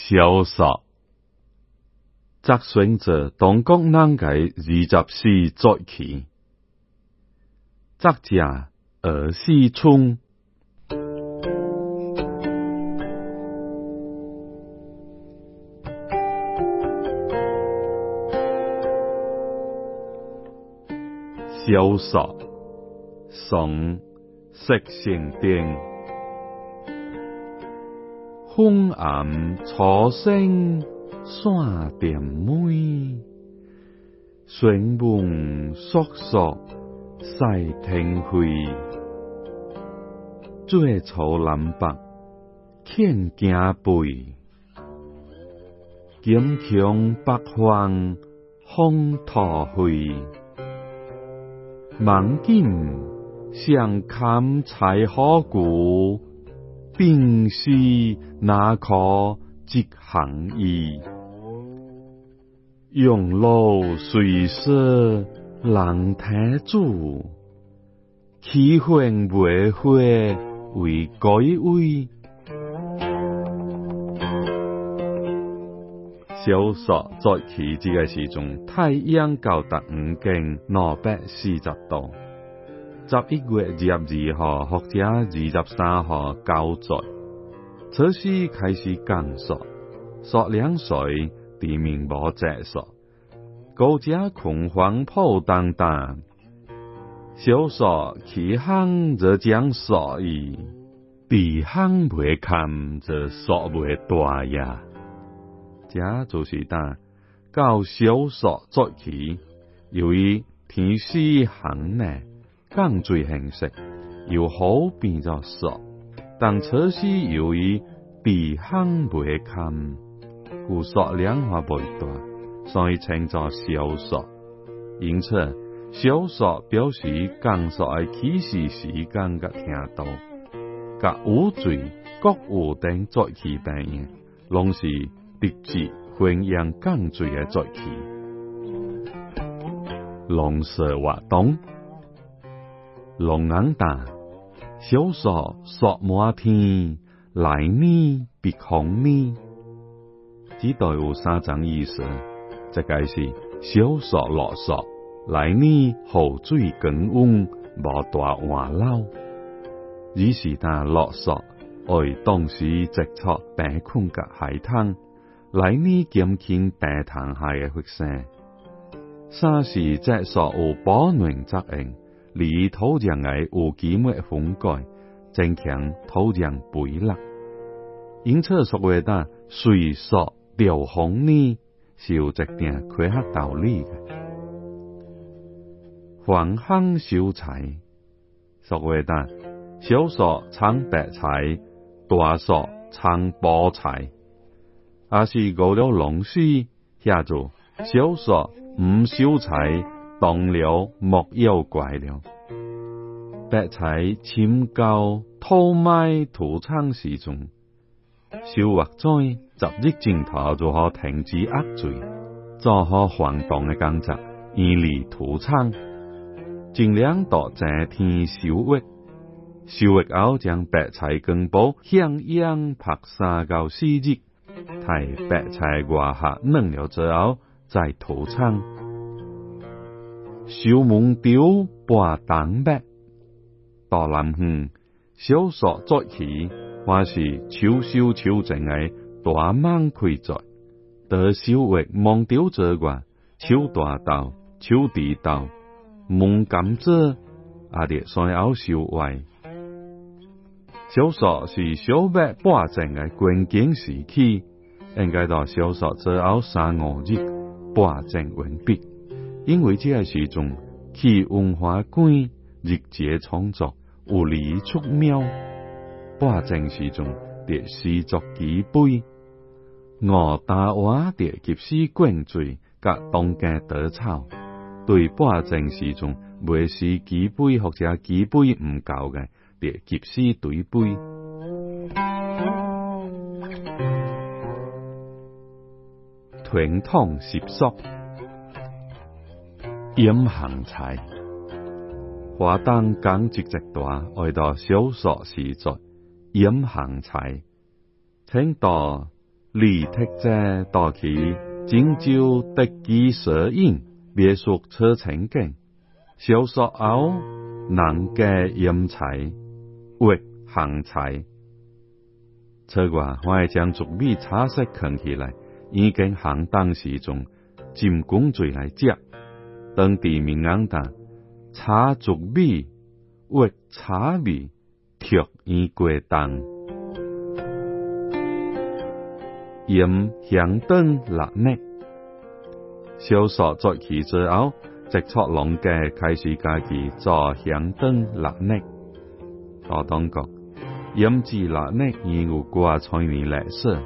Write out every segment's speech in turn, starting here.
萧索，则选择东国南界二十四节气，作者二四春。萧索，宋，石性定。昏暗初升山点妹，旋风烁烁晒天辉。最初南北欠惊背，金强北方风土飞。望见上坎柴火鼓。定是那可即行意，用路随色人体主，气混未会为改位。小说在起这个时钟，太阳高达五经两百四十度。十一月二十二号或者二十三号交载，此时开始降索，索两岁地面无积雪，高者恐慌破当当，小索其行则将所以，地行未堪则索未大呀。这就是当到小索作起，由于天时行呢。降最形式，又好变作索，但此时由于地行未堪，故索量化未大，所以称作小索。因此，小索表示降索的起始时间甲听到，甲五罪各有等作起等应，拢是直接宣扬降罪的作起。龙蛇活动。龙眼大，小索索满天，来年必红呢。只代有三种意思，即个是小索落索，来年河水更温，无大换老。二是但落索，爱当时直撮白困甲海滩，来年减轻白塘下嘅血腥。三是即索有保暖作用。离土壤嘅有机物分解，增强土壤肥力。因此，所谓的水索调风呢，是有一定科学道理嘅。黄香小菜，所谓的小索藏白菜，大索藏菠菜，也是五了龙须，下做小索唔小菜。当了莫要怪了。白菜深高土埋土仓时中，收获在十日前头就可停止压水，做好晃动的工作，远离土仓，尽量到这天收获。收获后，将白菜根部向阳拍三到四日，待白菜外下嫩了之后，再土仓。小蒙雕半当白，大南园小索作起，还是秋收秋整的大芒开在，得小活蒙雕之外，秋大豆、秋地豆、蒙甘蔗，也得所有收外。小索是小麦半整的关键时期，应该到小索之后三五日半整完毕。因为这个时阵，去文化馆，日节创作，有理出妙。半正时阵，得施作几杯，我大话得及时灌醉，甲当家得草。对半正时阵，未是几杯或者几杯唔够嘅，得及时对杯。传统习俗。腌咸菜，华灯讲一直大，爱到小说时作腌咸菜，请到离特者到去拯救特技摄影，别墅车情景，小说后能嘅阴财或行财。此外，我系将竹米茶色藏起来，已经行当时中进工罪来接，当地民安达茶竹米或茶米托已过当。盐香灯腊呢？小说作起之后，直撮龙家开始家己做香灯腊呢。我当讲，盐制蜡呢已有过千年历史，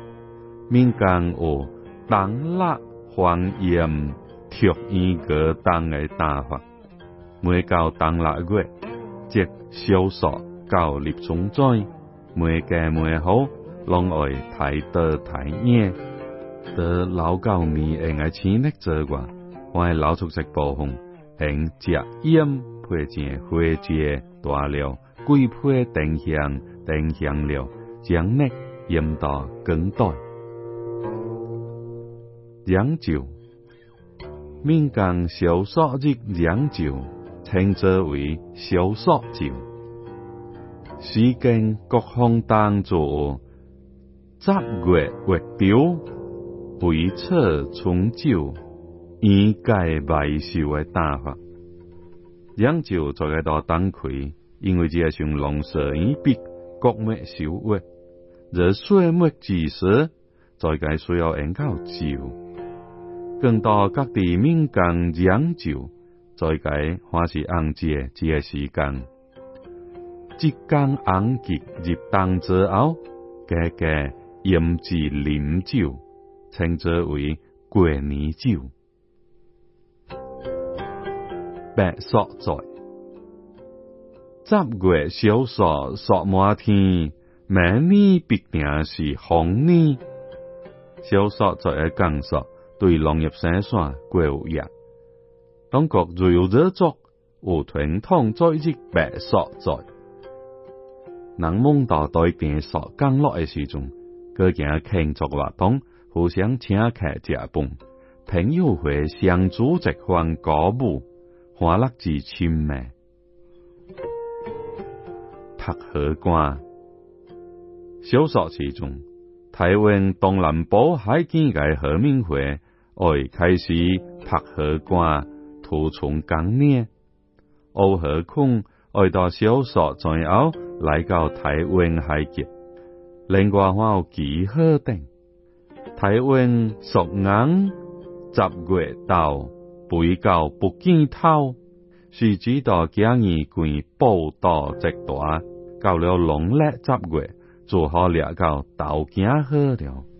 民间有当腊还盐贴烟个当嘅打法。每到当腊月，即小说到立中灾，每家每好。拢爱睇得睇嘢，得老旧面用爱钱力做话，我系老出食暴风，用食烟配件花节大料，贵配定香定香料，将呢腌到更代。酿酒，闽江小说日酿酒，称之为小说酒，时间各方当作。十月月雕，回测重酒，以解白寿的打法。酿酒在个到当开，因为这像龙蛇一笔，各灭小月，若水末之时，在个需要用到酒。更多各地民间酿酒，在个还是按节这时间，即间按节入冬之后，个个。腌制啉酒，称之为过年酒。白索在十月小雪雪满天，明年必定是红年。小雪在嘅讲述对农业生产过有益。当国最有热作，有传统在日白所在，人梦到对电所降落嘅时阵。各件庆祝活动，互相请客食饭，朋友会相组一番歌舞，欢乐至亲密。拍荷官，小说时中，台湾东南部海景嘅和民会，爱开始拍荷官，涂从港呢，欧何况爱到小说最后来到台湾海景。另外还有几好等，台湾属硬十月到背到不见头，是指到今年关报道极大，到了农历十月，做好了到豆景好了。